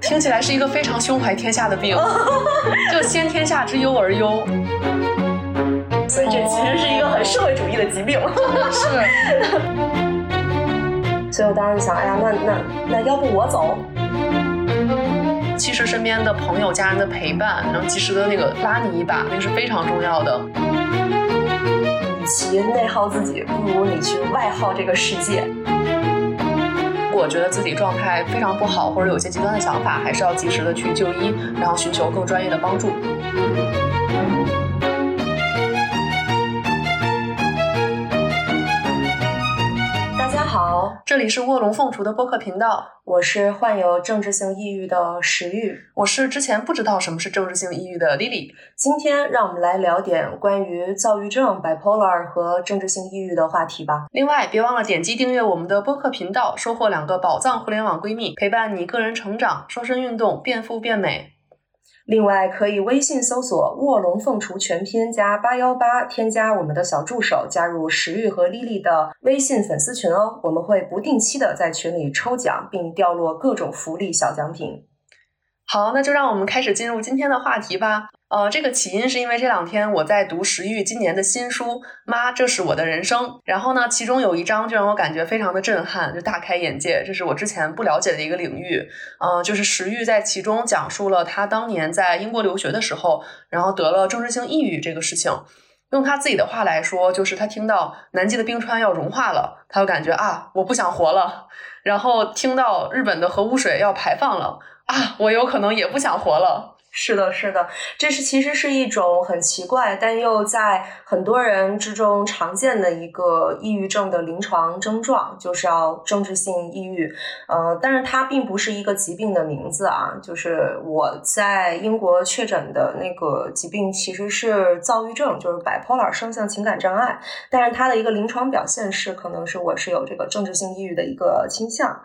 听起来是一个非常胸怀天下的病，就先天下之忧而忧。所以这其实是一个很社会主义的疾病。是。所以我当时想，哎呀，那那那要不我走？其实身边的朋友、家人的陪伴，然后及时的那个拉你一把，那是非常重要的。与其内耗自己，不如你去外耗这个世界。如果觉得自己状态非常不好，或者有些极端的想法，还是要及时的去就医，然后寻求更专业的帮助。这里是卧龙凤雏的播客频道，我是患有政治性抑郁的石玉，我是之前不知道什么是政治性抑郁的 Lily。今天让我们来聊点关于躁郁症 （bipolar） 和政治性抑郁的话题吧。另外，别忘了点击订阅我们的播客频道，收获两个宝藏互联网闺蜜，陪伴你个人成长、瘦身运动、变富变美。另外，可以微信搜索“卧龙凤雏全拼加八幺八”，添加我们的小助手，加入石玉和丽丽的微信粉丝群哦。我们会不定期的在群里抽奖，并掉落各种福利小奖品。好，那就让我们开始进入今天的话题吧。呃，这个起因是因为这两天我在读石玉今年的新书《妈，这是我的人生》，然后呢，其中有一章就让我感觉非常的震撼，就大开眼界，这是我之前不了解的一个领域。呃，就是石玉在其中讲述了他当年在英国留学的时候，然后得了政治性抑郁这个事情。用他自己的话来说，就是他听到南极的冰川要融化了，他就感觉啊，我不想活了。然后听到日本的核污水要排放了，啊，我有可能也不想活了。是的，是的，这是其实是一种很奇怪，但又在很多人之中常见的一个抑郁症的临床症状，就是要政治性抑郁。呃，但是它并不是一个疾病的名字啊。就是我在英国确诊的那个疾病其实是躁郁症，就是 bipolar 双向情感障碍。但是它的一个临床表现是，可能是我是有这个政治性抑郁的一个倾向。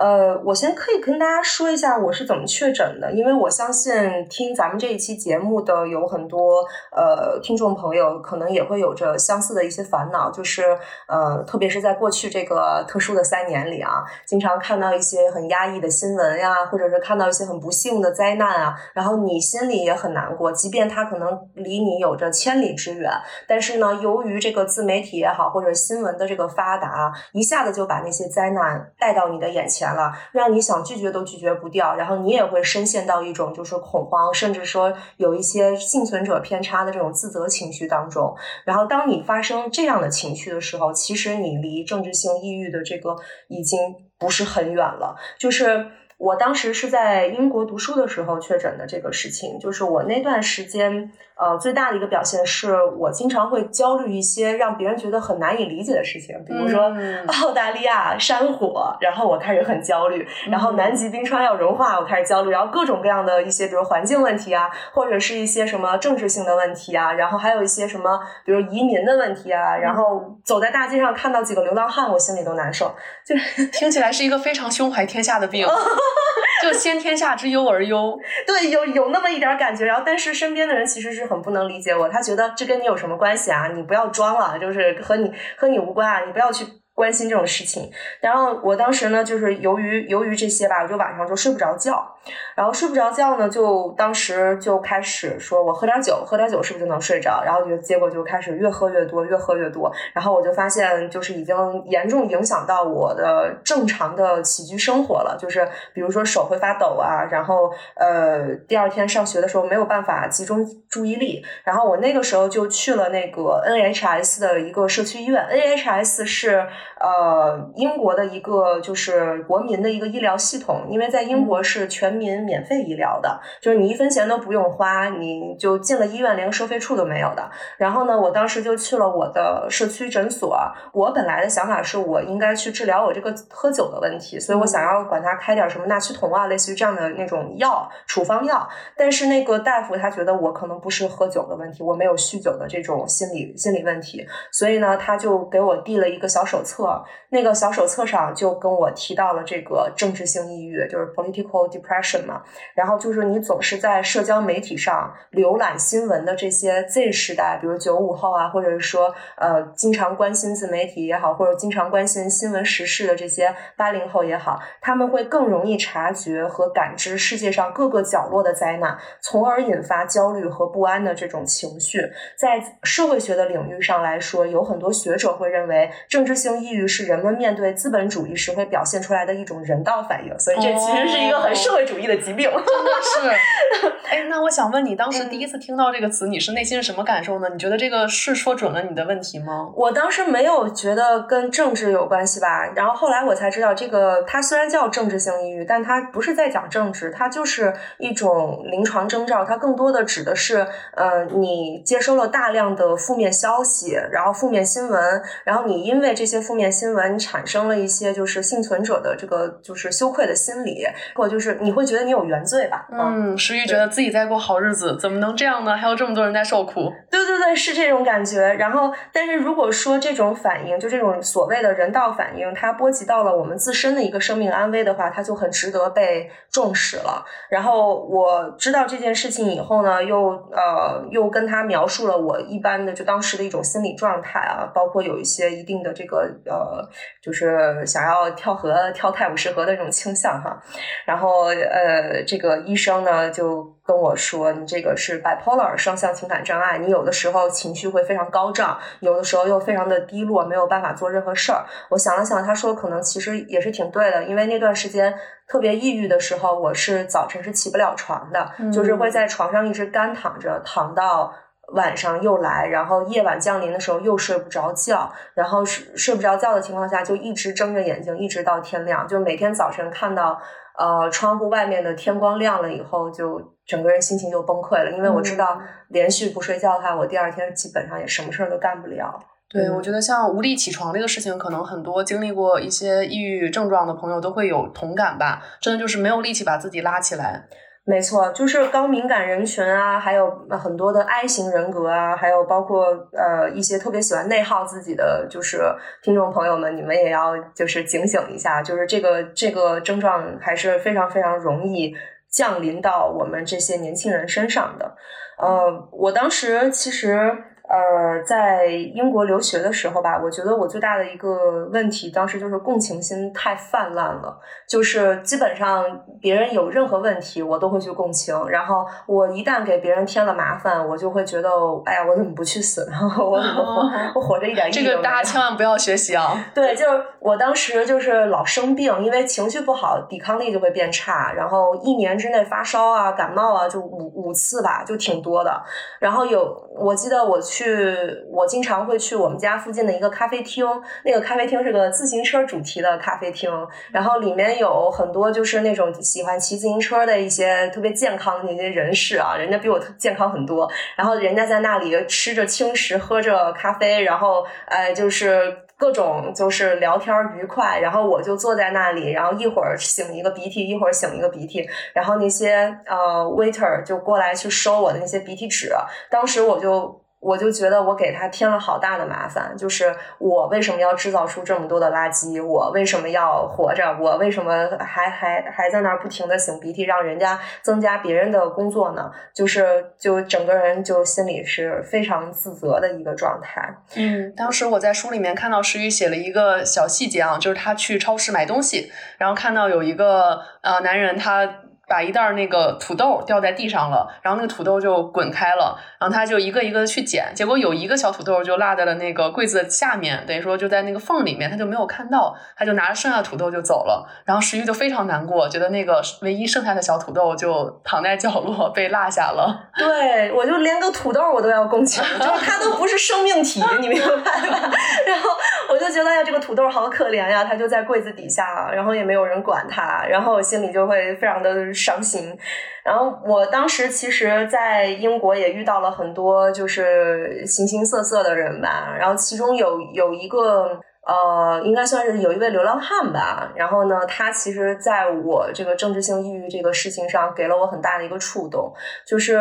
呃，我先可以跟大家说一下我是怎么确诊的，因为我相信听咱们这一期节目的有很多呃听众朋友，可能也会有着相似的一些烦恼，就是呃，特别是在过去这个特殊的三年里啊，经常看到一些很压抑的新闻呀，或者是看到一些很不幸的灾难啊，然后你心里也很难过，即便它可能离你有着千里之远，但是呢，由于这个自媒体也好，或者新闻的这个发达，一下子就把那些灾难带到你的眼前。了，让你想拒绝都拒绝不掉，然后你也会深陷到一种就是恐慌，甚至说有一些幸存者偏差的这种自责情绪当中。然后当你发生这样的情绪的时候，其实你离政治性抑郁的这个已经不是很远了。就是我当时是在英国读书的时候确诊的这个事情，就是我那段时间。呃，最大的一个表现是我经常会焦虑一些让别人觉得很难以理解的事情，比如说 澳大利亚山火，然后我开始很焦虑；然后南极冰川要融化，我开始焦虑；然后各种各样的一些，比如环境问题啊，或者是一些什么政治性的问题啊，然后还有一些什么，比如移民的问题啊，然后走在大街上看到几个流浪汉，我心里都难受。就听起来是一个非常胸怀天下的病，就先天下之忧而忧。对，有有那么一点感觉，然后但是身边的人其实是。很不能理解我，他觉得这跟你有什么关系啊？你不要装了，就是和你和你无关啊！你不要去。关心这种事情，然后我当时呢，就是由于由于这些吧，我就晚上就睡不着觉，然后睡不着觉呢，就当时就开始说，我喝点酒，喝点酒是不是就能睡着？然后就结果就开始越喝越多，越喝越多，然后我就发现就是已经严重影响到我的正常的起居生活了，就是比如说手会发抖啊，然后呃第二天上学的时候没有办法集中注意力，然后我那个时候就去了那个 NHS 的一个社区医院，NHS 是。呃，英国的一个就是国民的一个医疗系统，因为在英国是全民免费医疗的，就是你一分钱都不用花，你就进了医院连个收费处都没有的。然后呢，我当时就去了我的社区诊所。我本来的想法是我应该去治疗我这个喝酒的问题，所以我想要管他开点什么纳曲酮啊，类似于这样的那种药处方药。但是那个大夫他觉得我可能不是喝酒的问题，我没有酗酒的这种心理心理问题，所以呢，他就给我递了一个小手册。册那个小手册上就跟我提到了这个政治性抑郁，就是 political depression。嘛。然后就是你总是在社交媒体上浏览新闻的这些 Z 时代，比如九五后啊，或者是说呃经常关心自媒体也好，或者经常关心新闻时事的这些八零后也好，他们会更容易察觉和感知世界上各个角落的灾难，从而引发焦虑和不安的这种情绪。在社会学的领域上来说，有很多学者会认为，政治性抑郁是人们面对资本主义时会表现出来的一种人道反应，所以这其实是一个很社会主义的疾病。真的是，哎，那我想问你，当时第一次听到这个词，你是内心是什么感受呢？你觉得这个是说准了你的问题吗？我当时没有觉得跟政治有关系吧，然后后来我才知道，这个它虽然叫政治性抑郁，但它不是在讲政治，它就是一种临床征兆，它更多的指的是，呃，你接收了大量的负面消息，然后负面新闻，然后你因为这些负面新闻，产生了一些就是幸存者的这个就是羞愧的心理，或就是你会觉得你有原罪吧？嗯，石玉觉得自己在过好日子，怎么能这样呢？还有这么多人在受苦。对对对，是这种感觉。然后，但是如果说这种反应，就这种所谓的人道反应，它波及到了我们自身的一个生命安危的话，它就很值得被重视了。然后我知道这件事情以后呢，又呃又跟他描述了我一般的就当时的一种心理状态啊，包括有一些一定的这个呃，就是想要跳河、跳泰晤士河的这种倾向哈。然后呃，这个医生呢就。跟我说，你这个是 bipolar 双向情感障碍，你有的时候情绪会非常高涨，有的时候又非常的低落，没有办法做任何事儿。我想了想，他说可能其实也是挺对的，因为那段时间特别抑郁的时候，我是早晨是起不了床的，就是会在床上一直干躺着，躺到晚上又来，然后夜晚降临的时候又睡不着觉，然后睡睡不着觉的情况下就一直睁着眼睛，一直到天亮，就每天早晨看到。呃，窗户外面的天光亮了以后，就整个人心情就崩溃了，因为我知道连续不睡觉的话，我第二天基本上也什么事儿都干不了。对，我觉得像无力起床这个事情，可能很多经历过一些抑郁症状的朋友都会有同感吧，真的就是没有力气把自己拉起来。没错，就是高敏感人群啊，还有很多的 I 型人格啊，还有包括呃一些特别喜欢内耗自己的，就是听众朋友们，你们也要就是警醒一下，就是这个这个症状还是非常非常容易降临到我们这些年轻人身上的。呃，我当时其实。呃，在英国留学的时候吧，我觉得我最大的一个问题，当时就是共情心太泛滥了。就是基本上别人有任何问题，我都会去共情。然后我一旦给别人添了麻烦，我就会觉得，哎呀，我怎么不去死？然 后我我 我活着一点意义这个大家千万不要学习啊！对，就是我当时就是老生病，因为情绪不好，抵抗力就会变差。然后一年之内发烧啊、感冒啊，就五五次吧，就挺多的。然后有，我记得我去。去，我经常会去我们家附近的一个咖啡厅。那个咖啡厅是个自行车主题的咖啡厅，然后里面有很多就是那种喜欢骑自行车的一些特别健康的那些人士啊，人家比我健康很多。然后人家在那里吃着轻食，喝着咖啡，然后呃，就是各种就是聊天愉快。然后我就坐在那里，然后一会儿擤一个鼻涕，一会儿擤一个鼻涕，然后那些呃 waiter 就过来去收我的那些鼻涕纸。当时我就。我就觉得我给他添了好大的麻烦，就是我为什么要制造出这么多的垃圾？我为什么要活着？我为什么还还还在那儿不停的擤鼻涕，让人家增加别人的工作呢？就是就整个人就心里是非常自责的一个状态。嗯，当时我在书里面看到石宇写了一个小细节啊，就是他去超市买东西，然后看到有一个呃男人他。把一袋那个土豆掉在地上了，然后那个土豆就滚开了，然后他就一个一个的去捡，结果有一个小土豆就落在了那个柜子的下面，等于说就在那个缝里面，他就没有看到，他就拿着剩下的土豆就走了，然后石玉就非常难过，觉得那个唯一剩下的小土豆就躺在角落被落下了。对，我就连个土豆我都要共情，就是它都不是生命体，你明白吧？然后我就觉得呀，这个土豆好可怜呀，它就在柜子底下，然后也没有人管它，然后我心里就会非常的。伤心，然后我当时其实，在英国也遇到了很多就是形形色色的人吧，然后其中有有一个呃，应该算是有一位流浪汉吧。然后呢，他其实在我这个政治性抑郁这个事情上，给了我很大的一个触动。就是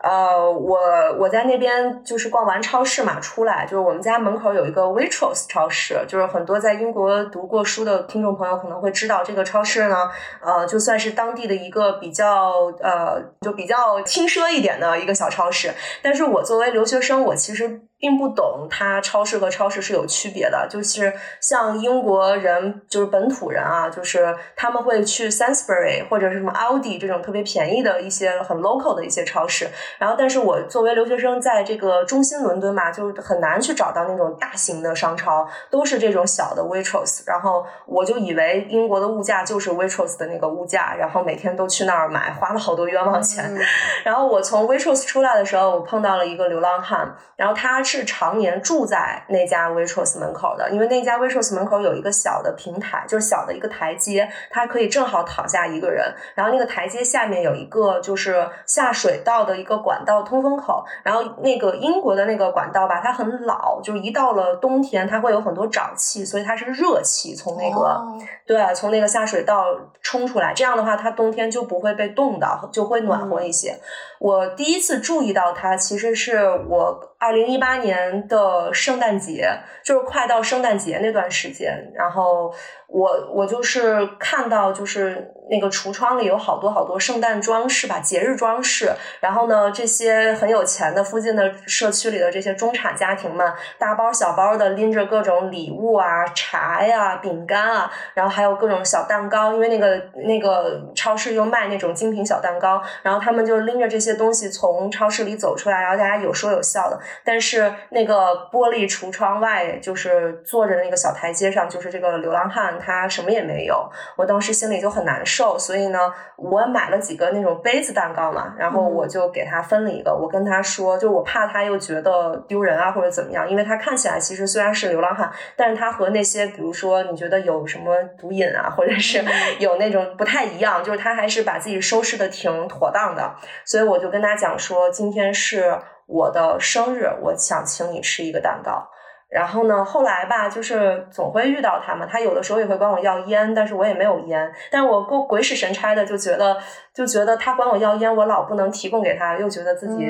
呃，我我在那边就是逛完超市嘛，出来就是我们家门口有一个 Waitrose 超市，就是很多在英国读过书的听众朋友可能会知道这个超市呢。呃，就算是当地的一个比较呃，就比较轻奢一点的一个小超市。但是我作为留学生，我其实。并不懂它超市和超市是有区别的，就是像英国人，就是本土人啊，就是他们会去 Sainsbury 或者是什么 Aldi 这种特别便宜的一些很 local 的一些超市。然后，但是我作为留学生，在这个中心伦敦嘛，就很难去找到那种大型的商超，都是这种小的 Waitrose。然后我就以为英国的物价就是 Waitrose 的那个物价，然后每天都去那儿买，花了好多冤枉钱。然后我从 Waitrose 出来的时候，我碰到了一个流浪汉，然后他。是常年住在那家 Waitrose 门口的，因为那家 Waitrose 门口有一个小的平台，就是小的一个台阶，它可以正好躺下一个人。然后那个台阶下面有一个就是下水道的一个管道通风口。然后那个英国的那个管道吧，它很老，就是一到了冬天，它会有很多沼气，所以它是热气从那个对从那个下水道冲出来。这样的话，它冬天就不会被冻到，就会暖和一些。我第一次注意到它，其实是我。二零一八年的圣诞节，就是快到圣诞节那段时间，然后我我就是看到就是。那个橱窗里有好多好多圣诞装饰吧，节日装饰。然后呢，这些很有钱的附近的社区里的这些中产家庭们，大包小包的拎着各种礼物啊、茶呀、饼干啊，然后还有各种小蛋糕，因为那个那个超市又卖那种精品小蛋糕。然后他们就拎着这些东西从超市里走出来，然后大家有说有笑的。但是那个玻璃橱窗外，就是坐着那个小台阶上，就是这个流浪汉，他什么也没有。我当时心里就很难受。所以呢，我买了几个那种杯子蛋糕嘛，然后我就给他分了一个。我跟他说，就我怕他又觉得丢人啊，或者怎么样，因为他看起来其实虽然是流浪汉，但是他和那些比如说你觉得有什么毒瘾啊，或者是有那种不太一样，就是他还是把自己收拾的挺妥当的。所以我就跟他讲说，今天是我的生日，我想请你吃一个蛋糕。然后呢，后来吧，就是总会遇到他嘛。他有的时候也会管我要烟，但是我也没有烟。但是我过鬼使神差的就觉得，就觉得他管我要烟，我老不能提供给他，又觉得自己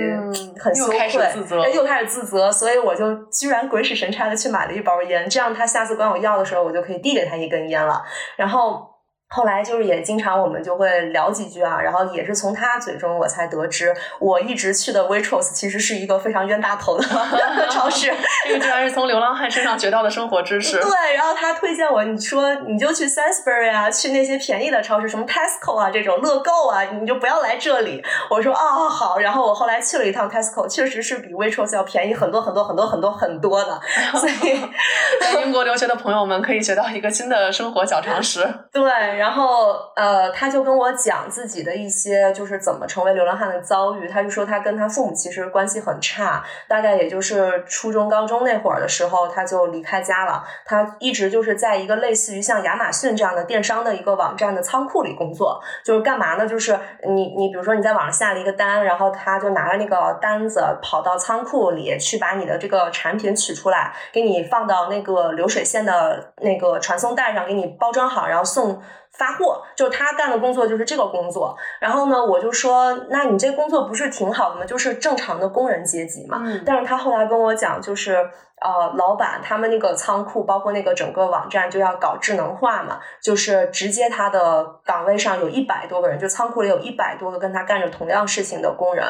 很羞愧，又开始自责，所以我就居然鬼使神差的去买了一包烟，这样他下次管我要的时候，我就可以递给他一根烟了。然后。后来就是也经常我们就会聊几句啊，然后也是从他嘴中我才得知，我一直去的 Waitrose 其实是一个非常冤大头的 超市。这个居然是从流浪汉身上学到的生活知识。对，然后他推荐我，你说你就去 Sainsbury 啊，去那些便宜的超市，什么 Tesco 啊这种乐购啊，你就不要来这里。我说哦好，然后我后来去了一趟 Tesco，确实是比 Waitrose 要便宜很多很多很多很多很多的。所以，在英国留学的朋友们可以学到一个新的生活小常识。对。然后，呃，他就跟我讲自己的一些，就是怎么成为流浪汉的遭遇。他就说他跟他父母其实关系很差，大概也就是初中、高中那会儿的时候，他就离开家了。他一直就是在一个类似于像亚马逊这样的电商的一个网站的仓库里工作。就是干嘛呢？就是你你比如说你在网上下了一个单，然后他就拿着那个单子跑到仓库里去把你的这个产品取出来，给你放到那个流水线的那个传送带上，给你包装好，然后送。发货就是他干的工作，就是这个工作。然后呢，我就说，那你这工作不是挺好的吗？就是正常的工人阶级嘛。但是他后来跟我讲，就是呃，老板他们那个仓库，包括那个整个网站就要搞智能化嘛，就是直接他的岗位上有一百多个人，就仓库里有一百多个跟他干着同样事情的工人。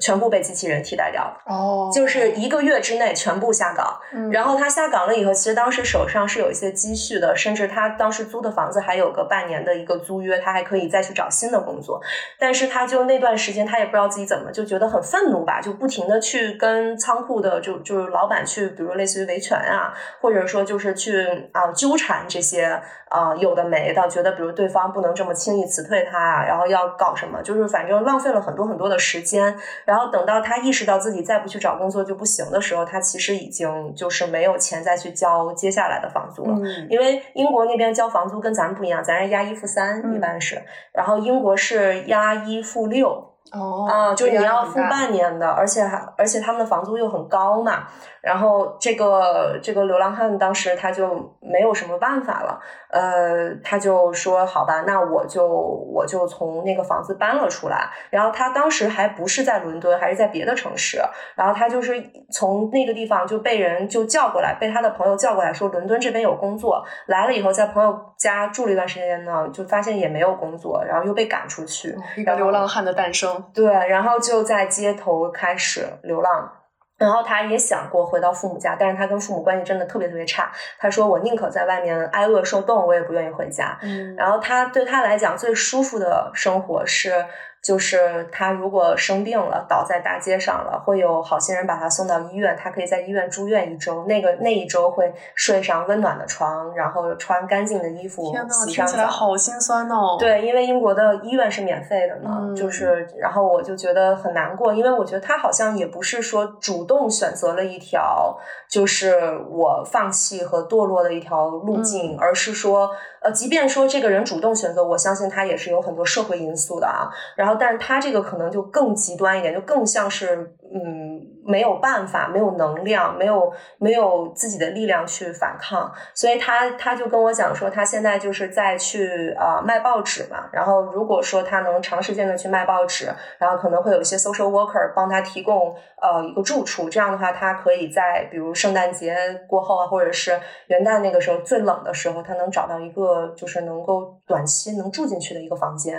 全部被机器人替代掉了，哦，就是一个月之内全部下岗。然后他下岗了以后，其实当时手上是有一些积蓄的，甚至他当时租的房子还有个半年的一个租约，他还可以再去找新的工作。但是他就那段时间，他也不知道自己怎么就觉得很愤怒吧，就不停的去跟仓库的就就是老板去，比如类似于维权啊，或者说就是去啊纠缠这些啊有的没的，觉得比如对方不能这么轻易辞退他啊，然后要搞什么，就是反正浪费了很多很多的时间。然后等到他意识到自己再不去找工作就不行的时候，他其实已经就是没有钱再去交接下来的房租了。因为英国那边交房租跟咱们不一样，咱是押一付三，一般是，然后英国是押一付六。哦，啊，就是你要付半年的，而且还而且他们的房租又很高嘛。然后这个这个流浪汉当时他就没有什么办法了，呃，他就说好吧，那我就我就从那个房子搬了出来。然后他当时还不是在伦敦，还是在别的城市。然后他就是从那个地方就被人就叫过来，被他的朋友叫过来说伦敦这边有工作。来了以后，在朋友家住了一段时间呢，就发现也没有工作，然后又被赶出去。哦一个流浪汉的诞生。对，然后就在街头开始流浪。然后他也想过回到父母家，但是他跟父母关系真的特别特别差。他说：“我宁可在外面挨饿受冻，我也不愿意回家。”嗯然后他对他来讲最舒服的生活是，就是他如果生病了，倒在大街上了，会有好心人把他送到医院，他可以在医院住院一周。那个那一周会睡上温暖的床，然后穿干净的衣服，洗上澡。起来好心酸哦。，对，因为英国的医院是免费的嘛，嗯就是，然后我就觉得很难过，因为我觉得他好像也不是说主动选择了一条就是我放弃和堕落的一条路径，嗯而是说，呃，即便说这个人主动选择，我相信他也是有很多社会因素的啊。然后，但是他这个可能就更极端一点，就更像是嗯没有办法、没有能量、没有没有自己的力量去反抗，所以他他就跟我讲说，他现在就是在去啊、卖报纸嘛。然后如果说他能长时间的去卖报纸，然后可能会有一些 social worker 帮他提供呃一个住处，这样的话，他可以在比如圣诞节过后啊，或者是元旦那个时候最冷的时候，他能找到一个就是能够短期能住进去的一个房间。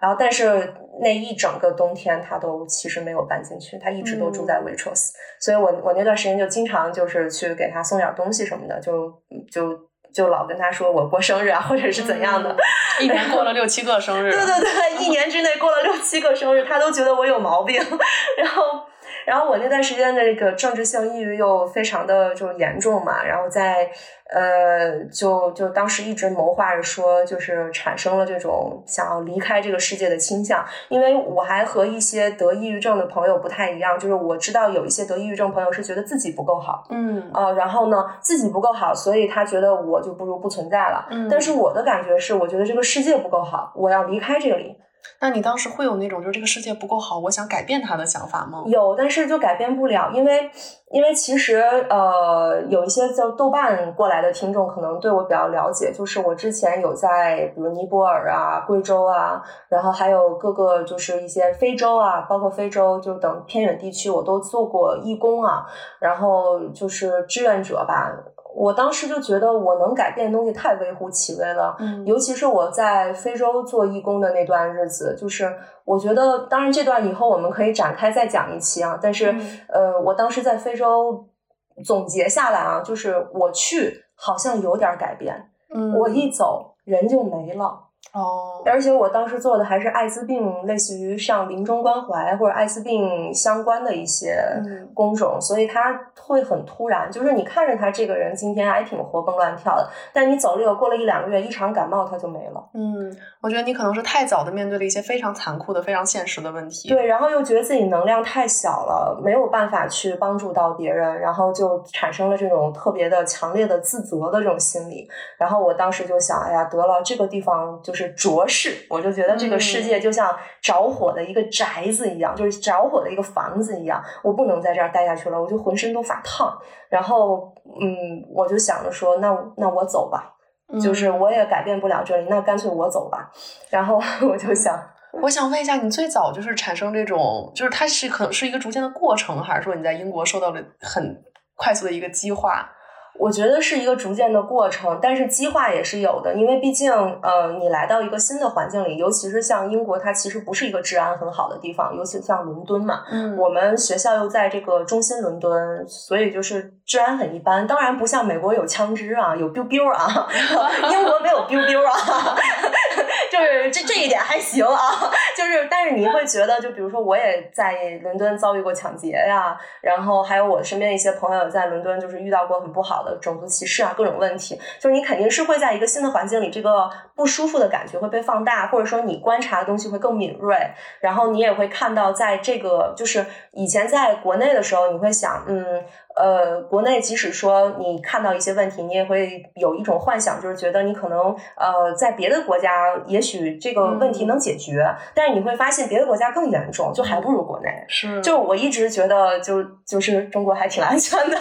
然后，但是那一整个冬天，他都其实没有搬进去，他一直都住在 Waitrose、所以我我那段时间就经常就是去给他送点东西什么的，就就就老跟他说我过生日啊，或者是怎样的。嗯一年过了六七个生日。对对对，一年之内过了六七个生日，他都觉得我有毛病。然后，然后我那段时间的这个政治性抑郁又非常的就严重嘛，然后在呃，就就当时一直谋划着说，就是产生了这种想要离开这个世界的倾向。因为我还和一些得抑郁症的朋友不太一样，就是我知道有一些得抑郁症朋友是觉得自己不够好。嗯呃，然后呢，自己不够好，所以他觉得我就不如不存在了。嗯但是我的感觉是，我觉得这个世界不够好，我要离开这里。那你当时会有那种就是这个世界不够好，我想改变它的想法吗？有，但是就改变不了，因为因为其实呃，有一些叫豆瓣过来的听众可能对我比较了解，就是我之前有在比如尼泊尔啊、贵州啊，然后还有各个就是一些非洲啊，包括非洲就等偏远地区，我都做过义工啊，然后就是志愿者吧。我当时就觉得我能改变的东西太微乎其微了，嗯尤其是我在非洲做义工的那段日子，就是我觉得，当然这段以后我们可以展开再讲一期啊。但是，嗯呃，我当时在非洲总结下来啊，就是我去好像有点改变，嗯我一走人就没了。哦，而且我当时做的还是艾滋病，类似于像临终关怀或者艾滋病相关的一些嗯工种，所以他会很突然。就是你看着他这个人今天还挺活蹦乱跳的，但你走了以后，过了一两个月，一场感冒他就没了。嗯，我觉得你可能是太早的面对了一些非常残酷的、非常现实的问题。对，然后又觉得自己能量太小了，没有办法去帮助到别人，然后就产生了这种特别的强烈的自责的这种心理。然后我当时就想，哎呀，得了，这个地方就是浊世，我就觉得这个世界就像着火的一个宅子一样，就是着火的一个房子一样，我不能在这儿待下去了，我就浑身都发烫。然后，嗯，我就想着说，那那我走吧，嗯就是我也改变不了这里，那干脆我走吧。然后 我就想。我想问一下，你最早就是产生这种，就是它是可能是一个逐渐的过程，还是说你在英国受到了很快速的一个激化？我觉得是一个逐渐的过程，但是激化也是有的，因为毕竟，呃，你来到一个新的环境里，尤其是像英国，它其实不是一个治安很好的地方，尤其像伦敦嘛，嗯我们学校又在这个中心伦敦，所以就是治安很一般。当然不像美国有枪支啊，有 biu biu 啊，英国没有 biu biu 啊，就是这这一点还行啊。就是，但是你会觉得，就比如说，我也在伦敦遭遇过抢劫呀，然后还有我身边一些朋友在伦敦就是遇到过很不好的种族歧视啊，各种问题。就是你肯定是会在一个新的环境里，这个不舒服的感觉会被放大，或者说你观察的东西会更敏锐，然后你也会看到，在这个就是以前在国内的时候，你会想，嗯。呃，国内即使说你看到一些问题，你也会有一种幻想，就是觉得你可能呃在别的国家也许这个问题能解决，但是你会发现别的国家更严重，就还不如国内。是，就我一直觉得就就是中国还挺安全的，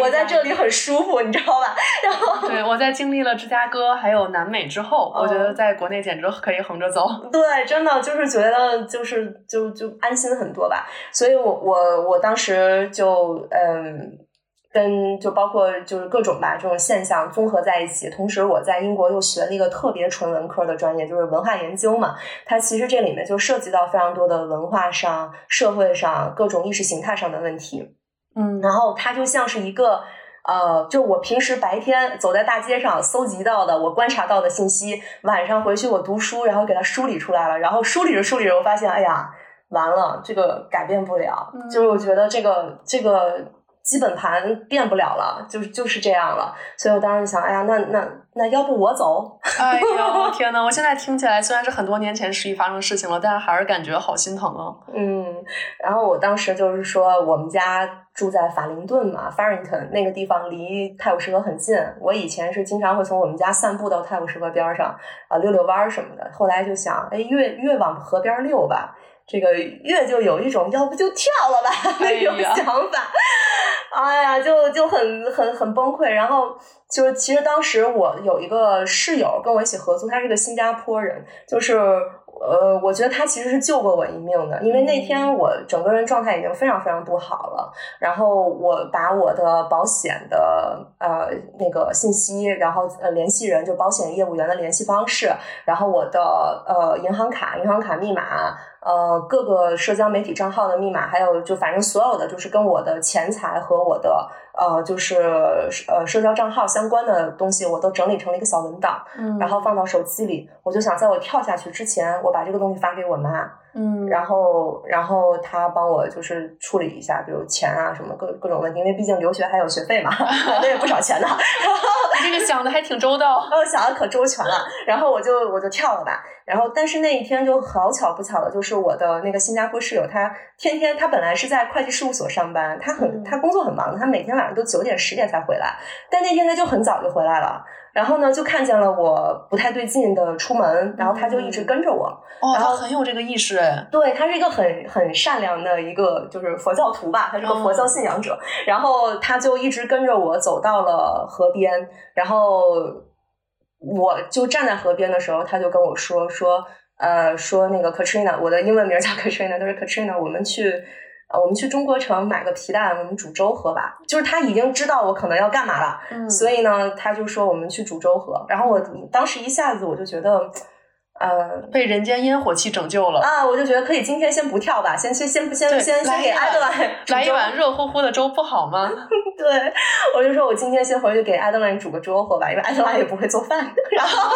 我在这里很舒服，你知道吧？然后对我在经历了芝加哥还有南美之后，我觉得在国内简直可以横着走。对，真的就是觉得就是就就安心很多吧。所以我我我当时就嗯。跟就包括就是各种吧这种现象综合在一起，同时我在英国又学了一个特别纯文科的专业，就是文化研究嘛。它其实这里面就涉及到非常多的文化上、社会上各种意识形态上的问题。嗯，然后它就像是一个呃，就我平时白天走在大街上搜集到的、我观察到的信息，晚上回去我读书，然后给它梳理出来了。然后梳理着梳理着，我发现，哎呀，完了，这个改变不了。就是我觉得这个这个。基本盘变不了了，就是就是这样了，所以我当时就想，哎呀，那那那要不我走？哎呦天呐，我现在听起来虽然是很多年前十一发生的事情了，但是还是感觉好心疼啊。嗯，然后我当时就是说，我们家住在法灵顿嘛，Farrington 那个地方离泰晤士河很近，我以前是经常会从我们家散步到泰晤士河边上啊溜溜弯儿什么的，后来就想，哎，越越往河边溜吧。这个越就有一种要不就跳了吧 那种想法，哎呀，就就很很很崩溃。然后就是其实当时我有一个室友跟我一起合租，他是个新加坡人，就是呃，我觉得他其实是救过我一命的，因为那天我整个人状态已经非常非常不好了。然后我把我的保险的呃那个信息，然后呃联系人就保险业务员的联系方式，然后我的呃银行卡银行卡密码。呃，各个社交媒体账号的密码，还有就反正所有的就是跟我的钱财和我的呃就是呃社交账号相关的东西，我都整理成了一个小文档，嗯，然后放到手机里。我就想在我跳下去之前，我把这个东西发给我妈，嗯，然后然后她帮我就是处理一下，比如钱啊什么各各种问题，因为毕竟留学还有学费嘛，那也不少钱呢。你这个想的还挺周到，我想的可周全了。然后我就我就跳了吧。然后，但是那一天就好巧不巧的，就是我的那个新加坡室友，他天天他本来是在会计事务所上班，他很他工作很忙，他每天晚上都九点十点才回来，但那天他就很早就回来了。然后呢，就看见了我不太对劲的出门，然后他就一直跟着我。哦，他很有这个意识哎。对他是一个很很善良的一个就是佛教徒吧，他是个佛教信仰者。然后他就一直跟着我走到了河边，然后。我就站在河边的时候，他就跟我说说，呃，说那个 Katrina，我的英文名叫 Katrina，他说 Katrina，我们去，呃，我们去中国城买个皮蛋，我们煮粥喝吧。就是他已经知道我可能要干嘛了，所以呢，他就说我们去煮粥喝。然后我当时一下子我就觉得。呃，被人间烟火气拯救了啊！我就觉得可以，今天先不跳吧，先先先不先先先给艾德兰来一碗热乎乎的粥不好吗？对，我就说我今天先回去给艾德兰煮个粥喝吧，因为艾德兰也不会做饭，然后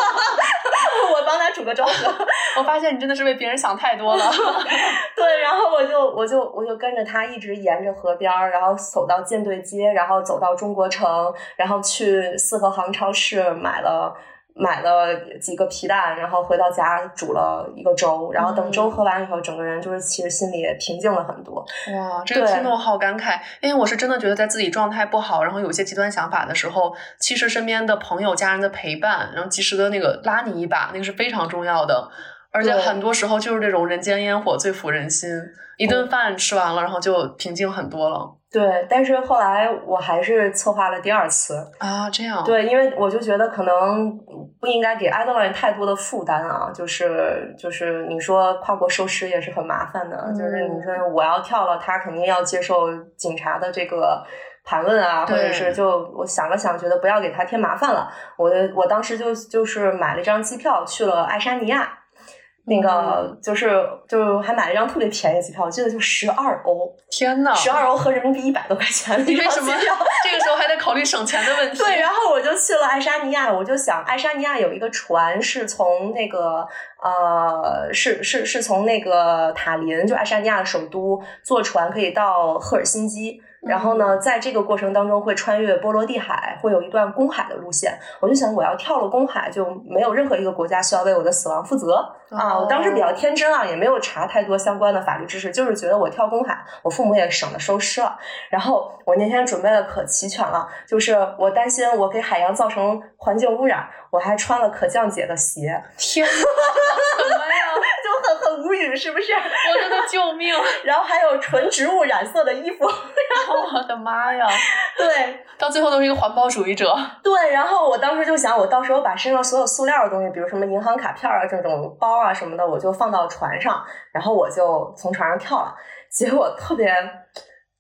我帮他煮个粥喝。我发现你真的是为别人想太多了。对，然后我就我就我就跟着他一直沿着河边儿，然后走到舰队街，然后走到中国城，然后去四合行超市买了。买了几个皮蛋，然后回到家煮了一个粥，然后等粥喝完以后，整个人就是其实心里也平静了很多。哇，这个听得我好感慨，因为我是真的觉得在自己状态不好，然后有些极端想法的时候，其实身边的朋友、家人的陪伴，然后及时的那个拉你一把，那个是非常重要的。而且很多时候就是这种人间烟火最抚人心，一顿饭吃完了，然后就平静很多了。对，但是后来我还是策划了第二次。啊，这样。对，因为我就觉得可能不应该给艾德兰太多的负担啊，就是就是你说跨国收尸也是很麻烦的，就是你说我要跳了，他肯定要接受警察的这个盘问啊，或者是就我想了想，觉得不要给他添麻烦了，我的我当时就就是买了一张机票去了爱沙尼亚。那个就是就还买了一张特别便宜的机票，我记得就十二欧。天呐，十二欧合人民币一百多块钱。你为什么这个时候还得考虑省钱的问题？对，然后我就去了爱沙尼亚，我就想爱沙尼亚有一个船是从那个呃是是是从那个塔林就爱沙尼亚的首都坐船可以到赫尔辛基。然后呢，在这个过程当中会穿越波罗的海，会有一段公海的路线。我就想，我要跳了公海，就没有任何一个国家需要为我的死亡负责啊！我当时比较天真啊，也没有查太多相关的法律知识，就是觉得我跳公海，我父母也省得收尸了。然后我那天准备的可齐全了，就是我担心我给海洋造成环境污染，我还穿了可降解的鞋。天，什么呀？很无语，是不是？我真的救命！然后还有纯植物染色的衣服。我的妈呀！对，到最后都是一个环保主义者。对，然后我当时就想，我到时候把身上所有塑料的东西，比如什么银行卡片啊、这种包啊什么的，我就放到船上，然后我就从船上跳了。结果特别。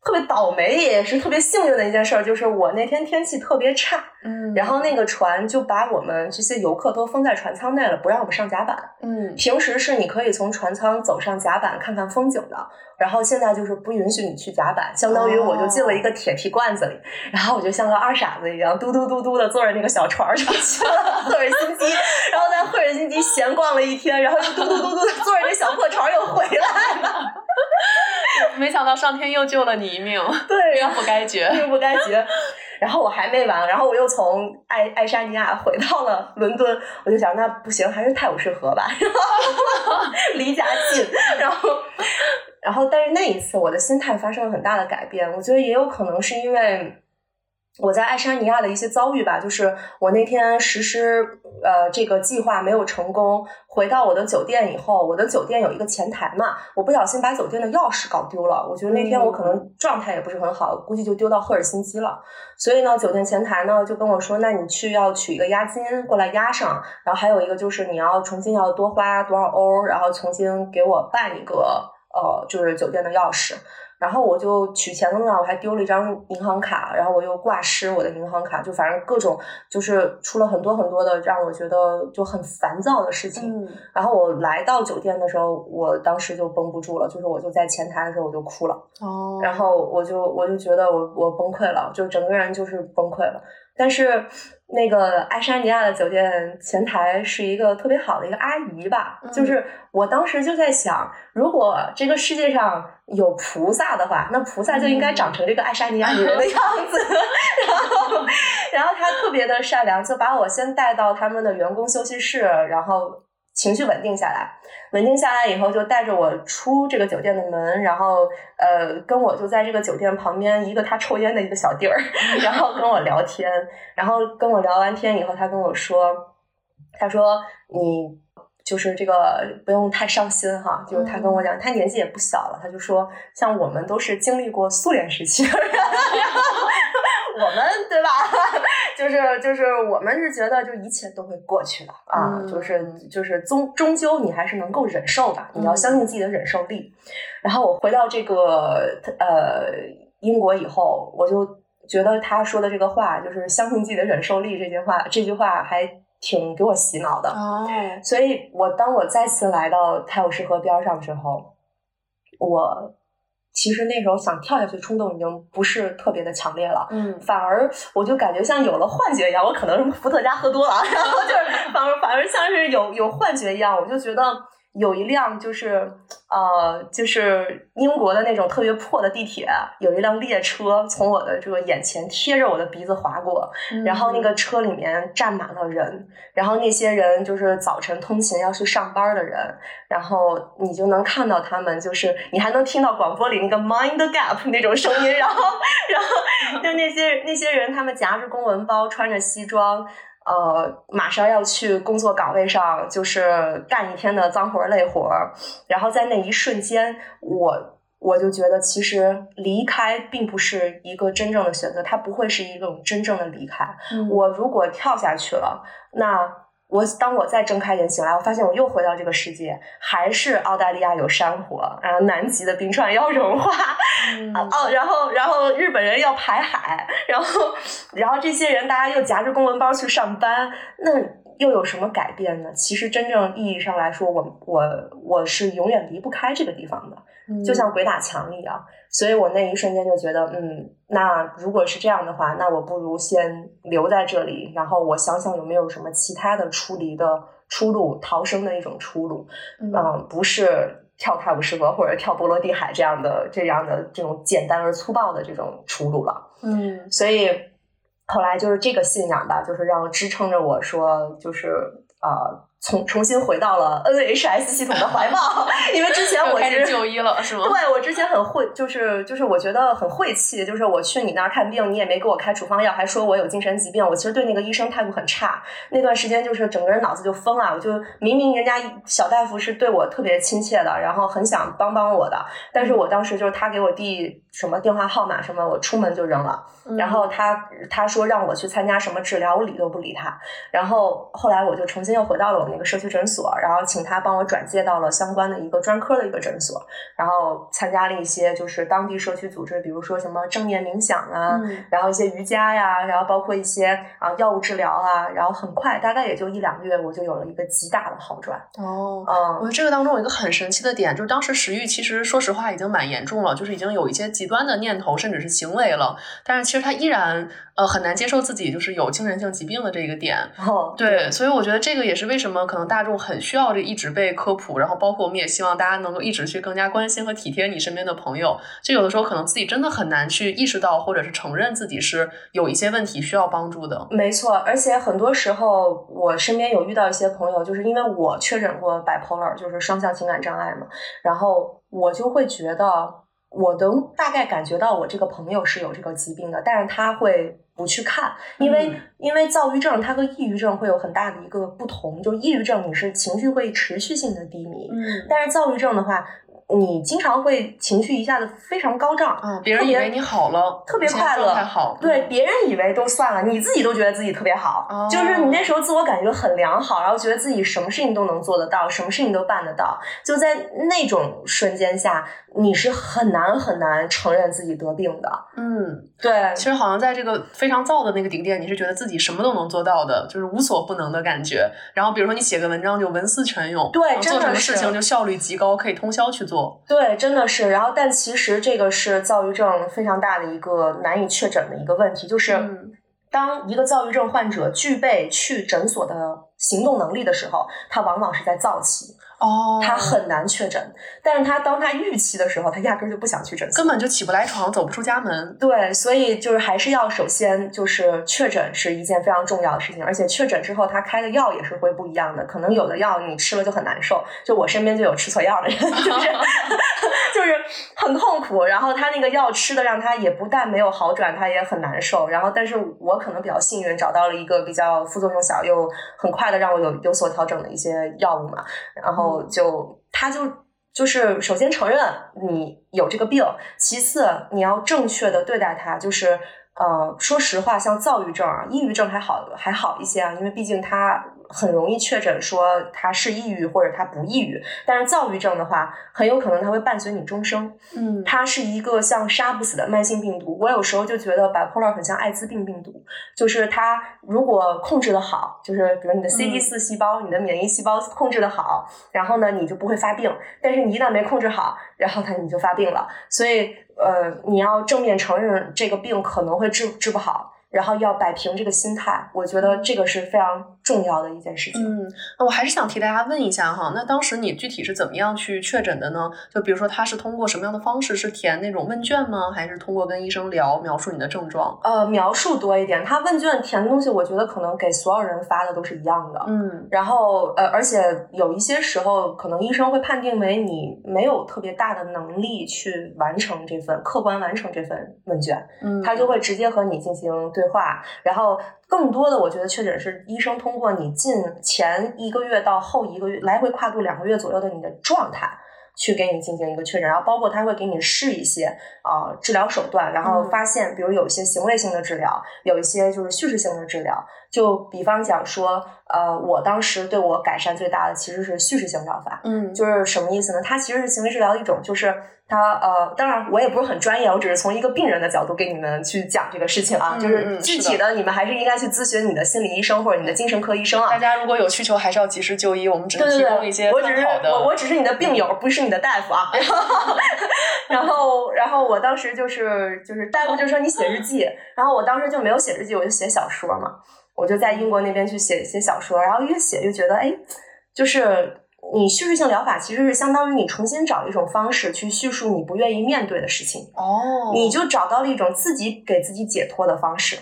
特别倒霉，也是特别幸运的一件事儿，就是我那天天气特别差，嗯，然后那个船就把我们这些游客都封在船舱内了，不让我们上甲板，嗯，平时是你可以从船舱走上甲板看看风景的，然后现在就是不允许你去甲板，相当于我就进了一个铁皮罐子里，然后我就像个二傻子一样，嘟嘟嘟嘟的坐着那个小船上去了赫尔辛基，然后在赫尔辛基闲逛了一天，然后又嘟嘟嘟嘟的坐着那小破船又回来了。没想到上天又救了你一命，对，命不该绝，命不该绝。然后我还没完，然后我又从爱爱沙尼亚回到了伦敦，我就想那不行，还是泰晤士河吧，离家近。然后，然后，但是那一次我的心态发生了很大的改变，我觉得也有可能是因为。我在爱沙尼亚的一些遭遇吧，就是我那天实施呃这个计划没有成功，回到我的酒店以后，我的酒店有一个前台嘛，我不小心把酒店的钥匙搞丢了。我觉得那天我可能状态也不是很好，估计就丢到赫尔辛基了。所以呢，酒店前台呢就跟我说，那你去要取一个押金过来押上，然后还有一个就是你要重新要多花多少欧，然后重新给我办一个呃就是酒店的钥匙。然后我就取钱的路上，我还丢了一张银行卡，然后我又挂失我的银行卡，就反正各种就是出了很多很多的让我觉得就很烦躁的事情。然后我来到酒店的时候，我当时就绷不住了，就是我就在前台的时候我就哭了。哦，然后我就我就觉得我我崩溃了，就整个人就是崩溃了。但是。那个爱沙尼亚的酒店前台是一个特别好的一个阿姨吧，就是我当时就在想，如果这个世界上有菩萨的话，那菩萨就应该长成这个爱沙尼亚女人的样子。然后，然后她特别的善良，就把我先带到他们的员工休息室，然后。情绪稳定下来，稳定下来以后，就带着我出这个酒店的门，然后呃，跟我就在这个酒店旁边一个他抽烟的一个小地儿，然后跟我聊天，然后跟我聊完天以后，他跟我说，他说你就是这个不用太伤心哈，就是他跟我讲，他年纪也不小了，他就说，像我们都是经历过苏联时期。我们对吧？就是就是，我们是觉得，就一切都会过去的啊，就是就是终终究你还是能够忍受的，你要相信自己的忍受力。然后我回到这个呃英国以后，我就觉得他说的这个话，就是相信自己的忍受力这句话，这句话还挺给我洗脑的。哦，所以我当我再次来到泰晤士河边上之后，我。其实那时候想跳下去冲动已经不是特别的强烈了，嗯，反而我就感觉像有了幻觉一样，我可能伏特加喝多了，然后就是反而反而像是有有幻觉一样，我就觉得。有一辆就是呃，就是英国的那种特别破的地铁，有一辆列车从我的这个眼前贴着我的鼻子划过，然后那个车里面站满了人，然后那些人就是早晨通勤要去上班的人，然后你就能看到他们，就是你还能听到广播里那个 mind gap 那种声音，然后然后就那些那些人，他们夹着公文包，穿着西装。呃，马上要去工作岗位上，就是干一天的脏活累活然后在那一瞬间，我我就觉得，其实离开并不是一个真正的选择，它不会是一种真正的离开。我如果跳下去了，那。我当我再睁开眼醒来，我发现我又回到这个世界，还是澳大利亚有山火，然后南极的冰川要融化，哦，然后然后日本人要排海，然后然后这些人大家又夹着公文包去上班，那又有什么改变呢？其实真正意义上来说，我我我是永远离不开这个地方的。就像鬼打墙一样，所以我那一瞬间就觉得，嗯，那如果是这样的话，那我不如先留在这里，然后我想想有没有什么其他的出离的出路，逃生的一种出路，嗯，不是跳泰晤士河或者跳波罗的海这样的这样的这种简单而粗暴的这种出路了。嗯，所以后来就是这个信仰吧，就是让支撑着我说，就是啊。重重新回到了 NHS 系统的怀抱，因为之前我开始就医了，是吗？对，我之前很晦，就是就是我觉得很晦气，就是我去你那儿看病，你也没给我开处方药，还说我有精神疾病，我其实对那个医生态度很差。那段时间就是整个人脑子就疯了，我就明明人家小大夫是对我特别亲切的，然后很想帮帮我的，但是我当时就是他给我递什么电话号码什么，我出门就扔了。然后他他说让我去参加什么治疗，我理都不理他。然后后来我就重新又回到了我那个社区诊所，然后请他帮我转介到了相关的一个专科的一个诊所，然后参加了一些就是当地社区组织，比如说什么正念冥想啊，然后一些瑜伽呀，然后包括一些啊药物治疗啊，然后很快大概也就一两个月，我就有了一个极大的好转。哦，嗯，我觉得这个当中有一个很神奇的点，就是当时食欲其实说实话已经蛮严重了，就是已经有一些极端的念头甚至是行为了，但是其实。他依然呃很难接受自己就是有精神性疾病的这个点，对，所以我觉得这个也是为什么可能大众很需要这一直被科普，然后包括我们也希望大家能够一直去更加关心和体贴你身边的朋友。就有的时候可能自己真的很难去意识到或者是承认自己是有一些问题需要帮助的。没错，而且很多时候我身边有遇到一些朋友，就是因为我确诊过 bipolar，就是双向情感障碍嘛，然后我就会觉得。我能大概感觉到我这个朋友是有这个疾病的，但是他会不去看，因为因为躁郁症它和抑郁症会有很大的一个不同，就抑郁症你是情绪会持续性的低迷，嗯，但是躁郁症的话。你经常会情绪一下子非常高涨，嗯，别人以为你好了，特别快乐，好，对，别人以为都算了，你自己都觉得自己特别好，就是你那时候自我感觉很良好，然后觉得自己什么事情都能做得到，什么事情都办得到，就在那种瞬间下，你是很难很难承认自己得病的，嗯，对，其实好像在这个非常燥的那个顶点，你是觉得自己什么都能做到的，就是无所不能的感觉，然后比如说你写个文章就文思泉涌，对，做什么事情就效率极高，可以通宵去做。对，真的是。然后，但其实这个是躁郁症非常大的一个难以确诊的一个问题，就是当一个躁郁症患者具备去诊所的行动能力的时候，他往往是在躁期。哦，他很难确诊，但是他当他预期的时候，他压根就不想去诊，根本就起不来床，走不出家门。对，所以就是还是要首先就是确诊是一件非常重要的事情，而且确诊之后他开的药也是会不一样的，可能有的药你吃了就很难受，就我身边就有吃错药的人，就是 就是很痛苦，然后他那个药吃的让他也不但没有好转，他也很难受，然后但是我可能比较幸运找到了一个比较副作用小又很快的让我有有所调整的一些药物嘛，然后。就他就就是首先承认你有这个病，其次你要正确的对待他。就是呃，说实话，像躁郁症啊、抑郁症还好还好一些啊，因为毕竟他。很容易确诊说他是抑郁或者他不抑郁，但是躁郁症的话，很有可能它会伴随你终生。嗯，它是一个像杀不死的慢性病毒。我有时候就觉得 bipolar 很像艾滋病病毒，就是它如果控制的好，就是比如你的 CD 四细胞、你的免疫细胞控制的好，然后呢，你就不会发病。但是你一旦没控制好，然后它你就发病了。所以呃，你要正面承认这个病可能会治治不好。然后要摆平这个心态，我觉得这个是非常重要的一件事情。嗯，那我还是想替大家问一下哈，那当时你具体是怎么样去确诊的呢？就比如说他是通过什么样的方式？是填那种问卷吗？还是通过跟医生聊，描述你的症状？呃，描述多一点。他问卷填的东西，我觉得可能给所有人发的都是一样的。嗯。然后呃，而且有一些时候，可能医生会判定为你没有特别大的能力去完成这份客观完成这份问卷。嗯。他就会直接和你进行。对话，然后更多的，我觉得确诊是医生通过你近前一个月到后一个月来回跨度两个月左右的你的状态，去给你进行一个确诊，然后包括他会给你试一些啊治疗手段，然后发现，比如有一些行为性的治疗，有一些就是叙事性的治疗，就比方讲说，呃，我当时对我改善最大的其实是叙事性疗法，嗯，就是什么意思呢？它其实是行为治疗的一种，就是。它呃，当然我也不是很专业，我只是从一个病人的角度给你们去讲这个事情啊。就是具体的，你们还是应该去咨询你的心理医生或者你的精神科医生啊。大家如果有需求，还是要及时就医。我们只是提供一些我只是我我只是你的病友，不是你的大夫啊。然后然后我当时就是就是大夫就说你写日记，然后我当时就没有写日记，我就写小说嘛。我就在英国那边去写写小说，然后越写越觉得哎，就是。你叙事性疗法其实是相当于你重新找一种方式去叙述你不愿意面对的事情，哦，你就找到了一种自己给自己解脱的方式。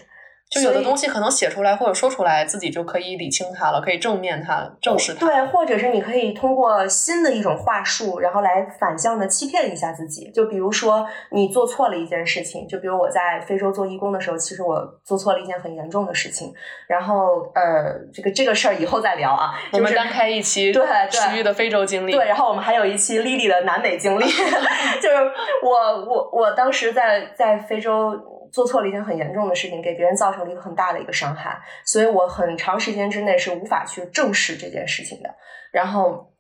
就有的东西可能写出来或者说出来，自己就可以理清它了，可以正面它、正视它。对，或者是你可以通过新的一种话术，然后来反向的欺骗一下自己。就比如说你做错了一件事情，就比如我在非洲做义工的时候，其实我做错了一件很严重的事情。然后呃，这个这个事儿以后再聊啊。就是我们单开一期 对对石玉的非洲经历。对，然后我们还有一期 Lily 的南美经历，就是我我我当时在在非洲做错了一件很严重的事情，给别人造成了一个很大的一个伤害，所以我很长时间之内是无法去正视这件事情的。然后，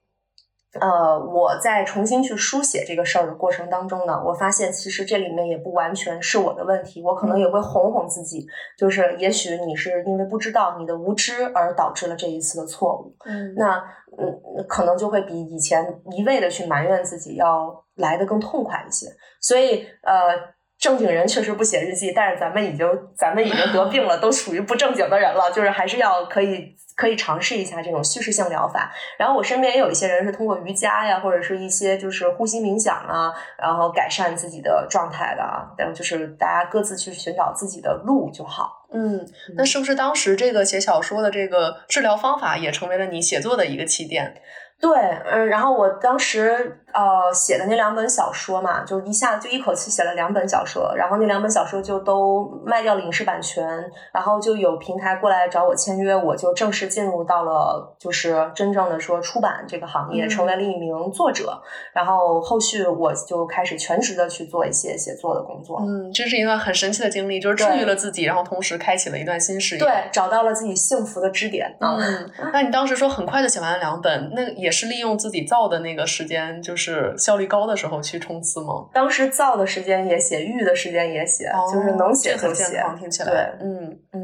呃，我在重新去书写这个事儿的过程当中呢，我发现其实这里面也不完全是我的问题，我可能也会哄哄自己，就是也许你是因为不知道你的无知而导致了这一次的错误。嗯，那嗯，可能就会比以前一味的去埋怨自己要来的更痛快一些。所以呃，正经人确实不写日记，但是咱们已经咱们已经得病了，都属于不正经的人了，就是还是要可以可以尝试一下这种叙事性疗法。然后我身边也有一些人是通过瑜伽呀，或者是一些就是呼吸冥想啊，然后改善自己的状态的啊。但就是大家各自去寻找自己的路就好。嗯，那是不是当时这个写小说的这个治疗方法也成为了你写作的一个起点？对，嗯，然后我当时呃写的那两本小说嘛，就一下就一口气写了两本小说，然后那两本小说就都卖掉了影视版权，然后就有平台过来找我签约，我就正式进入到了就是真正的说出版这个行业，嗯成为了一名作者，然后后续我就开始全职的去做一些写作的工作。嗯，这是一段很神奇的经历，就是治愈了自己，然后同时开启了一段新事业。对，找到了自己幸福的支点啊！嗯，那你当时说很快就写完了两本，那也是利用自己造的那个时间，就是效率高的时候去冲刺吗？当时造的时间也写，育的时间也写，就是能写就写。很健康，听起来。对，嗯嗯，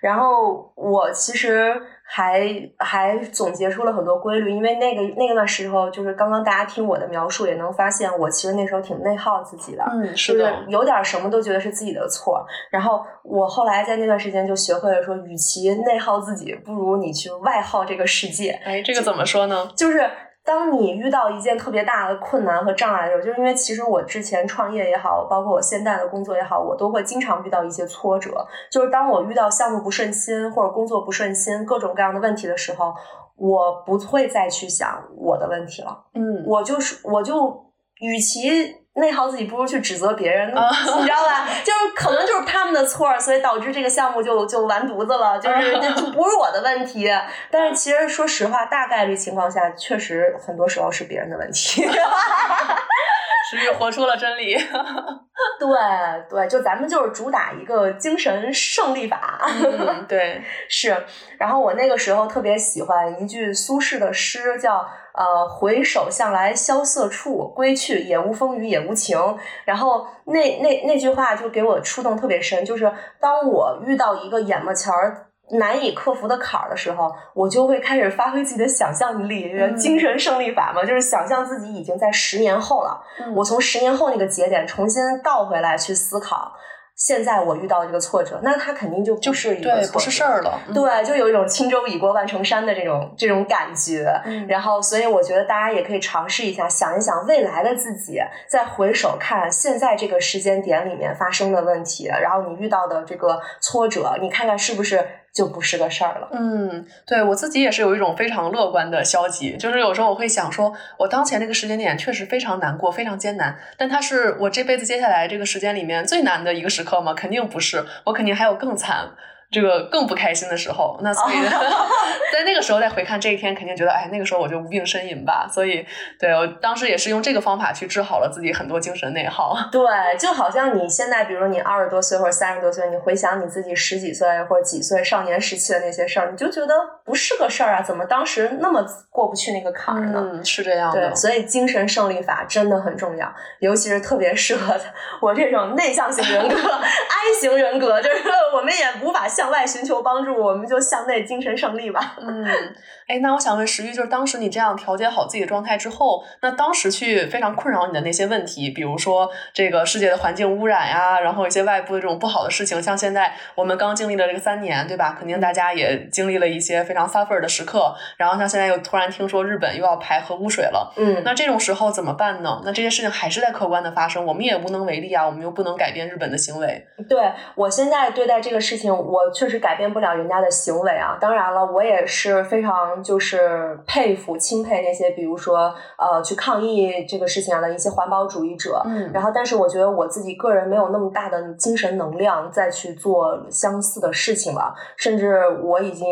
然后我其实还还总结出了很多规律，因为那个那个段时候，就是刚刚大家听我的描述，也能发现我其实那时候挺内耗自己的，嗯，就是的，有点什么都觉得是自己的错。然后我后来在那段时间就学会了说，与其内耗自己，不如你去外耗这个世界。哎，这个怎么说呢？就是当你遇到一件特别大的困难和障碍的时候，就是因为其实我之前创业也好，包括我现在的工作也好，我都会经常遇到一些挫折。就是当我遇到项目不顺心或者工作不顺心各种各样的问题的时候，我不会再去想我的问题了，嗯，我就是我就与其。内耗自己，不如去指责别人，啊 你知道吧？就是可能就是他们的错儿，所以导致这个项目就就完犊子了，就是啊 就就不是我的问题。但是其实说实话，大概率情况下，确实很多时候是别人的问题。石玉活出了真理。对对，就咱们就是主打一个精神胜利法。嗯，对，是。然后我那个时候特别喜欢一句苏轼的诗，叫呃“回首向来萧瑟处，归去，也无风雨也无晴”。然后那那那句话就给我触动特别深，就是当我遇到一个眼巴前儿。难以克服的坎儿的时候，我就会开始发挥自己的想象力，嗯精神胜利法嘛，就是想象自己已经在十年后了。嗯我从十年后那个节点重新倒回来去思考，现在我遇到这个挫折，那它肯定就不是一个对，挫不是折事儿了。嗯，对，就有一种轻舟已过万重山的这种这种感觉。嗯然后，所以我觉得大家也可以尝试一下，想一想未来的自己，再回首看现在这个时间点里面发生的问题，然后你遇到的这个挫折，你看看是不是就不是个事儿了。嗯，对我自己也是有一种非常乐观的消极，就是有时候我会想说，我当前这个时间点确实非常难过，非常艰难，但它是我这辈子接下来这个时间里面最难的一个时刻吗？肯定不是，我肯定还有更惨。这个更不开心的时候，那所以 在那个时候再回看这一天，肯定觉得，哎，那个时候我就无病呻吟吧。所以，对我当时也是用这个方法去治好了自己很多精神内耗。对，就好像你现在，比如你二十多岁或者三十多岁，你回想你自己十几岁或者几岁少年时期的那些事儿，你就觉得不是个事儿啊，怎么当时那么过不去那个坎儿呢？嗯，是这样的对，。所以精神胜利法真的很重要，尤其是特别适合我这种内向型人格、I 型人格，就是我们也无法向外寻求帮助，我们就向内精神胜利吧。嗯，哎，那我想问石玉，就是当时你这样调节好自己的状态之后，那当时去非常困扰你的那些问题，比如说这个世界的环境污染呀，然后一些外部的这种不好的事情，像现在我们刚经历了这个三年，对吧？肯定大家也经历了一些非常常 suffer 的时刻。然后像现在又突然听说日本又要排核污水了，嗯，那这种时候怎么办呢？那这些事情还是在客观的发生，我们也无能为力啊，我们又不能改变日本的行为。对我现在对待这个事情，我确实改变不了人家的行为啊。当然了，我也是非常就是佩服、钦佩那些比如说呃去抗议这个事情的一些环保主义者。嗯然后，但是我觉得我自己个人没有那么大的精神能量再去做相似的事情了，甚至我已经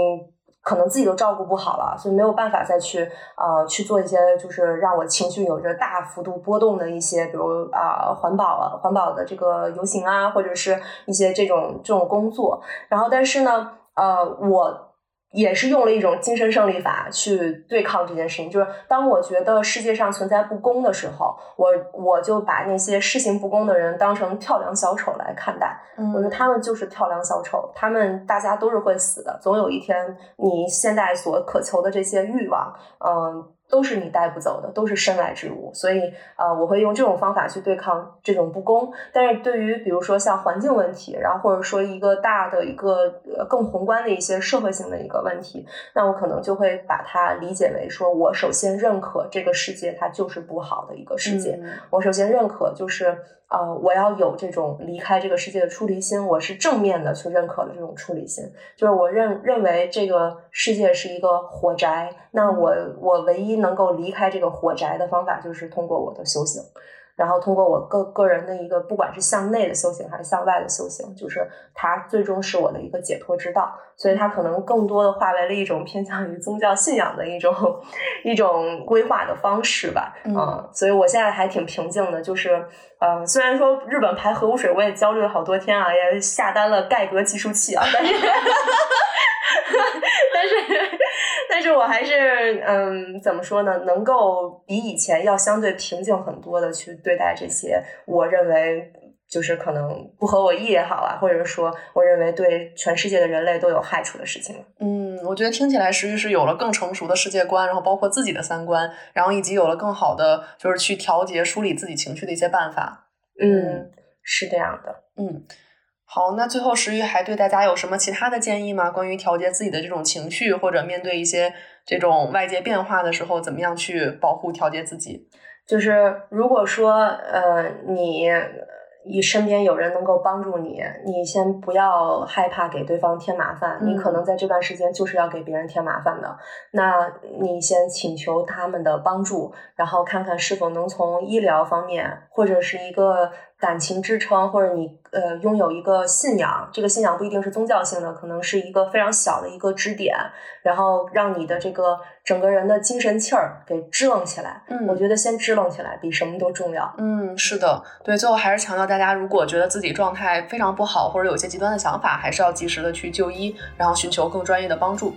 可能自己都照顾不好了，所以没有办法再去呃去做一些就是让我情绪有着大幅度波动的一些，比如啊、环保啊环保的这个游行啊，或者是一些这种这种工作。然后，但是呢，呃，我。也是用了一种精神胜利法去对抗这件事情，就是当我觉得世界上存在不公的时候，我我就把那些施行不公的人当成跳梁小丑来看待。嗯我说他们就是跳梁小丑，他们大家都是会死的，总有一天你现在所渴求的这些欲望，嗯、都是你带不走的，都是身外之物。所以，呃，我会用这种方法去对抗这种不公。但是对于比如说像环境问题，然后或者说一个大的一个呃更宏观的一些社会性的一个问题，那我可能就会把它理解为说，我首先认可这个世界它就是不好的一个世界。嗯我首先认可就是呃，我要有这种离开这个世界的出离心，我是正面的去认可了这种出离心，就是我认认为这个世界是一个火宅，那我我唯一能够离开这个火宅的方法就是通过我的修行。然后通过我个个人的一个，不管是向内的修行还是向外的修行，就是它最终是我的一个解脱之道。所以它可能更多的化为了一种偏向于宗教信仰的一种一种规划的方式吧。嗯所以我现在还挺平静的，就是呃，虽然说日本排核污水，我也焦虑了好多天啊，也下单了盖革计数器啊，但是 但是但是我还是嗯，怎么说呢？能够比以前要相对平静很多的去对待这些我认为就是可能不合我意也好啊，或者说我认为对全世界的人类都有害处的事情。嗯，我觉得听起来石玉是有了更成熟的世界观，然后包括自己的三观，然后以及有了更好的就是去调节、梳理自己情绪的一些办法。嗯，是这样的。嗯，好，那最后石玉还对大家有什么其他的建议吗？关于调节自己的这种情绪，或者面对一些这种外界变化的时候，怎么样去保护、调节自己？就是如果说呃你你身边有人能够帮助你，你先不要害怕给对方添麻烦，嗯你可能在这段时间就是要给别人添麻烦的，那你先请求他们的帮助，然后看看是否能从医疗方面或者是一个感情支撑，或者你呃拥有一个信仰，这个信仰不一定是宗教性的，可能是一个非常小的一个支点，然后让你的这个整个人的精神气儿给支棱起来。嗯我觉得先支棱起来比什么都重要。嗯，是的，对，最后还是强调大家，如果觉得自己状态非常不好，或者有一些极端的想法，还是要及时的去就医，然后寻求更专业的帮助。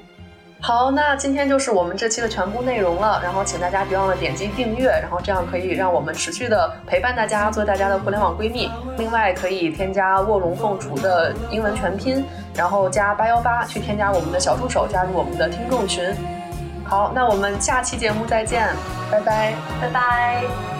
好，那今天就是我们这期的全部内容了，然后请大家别忘了点击订阅，然后这样可以让我们持续的陪伴大家，做大家的互联网闺蜜。另外可以添加卧龙凤雏的英文全拼，然后加八幺八去添加我们的小助手，加入我们的听众群。好，那我们下期节目再见，拜拜。拜拜。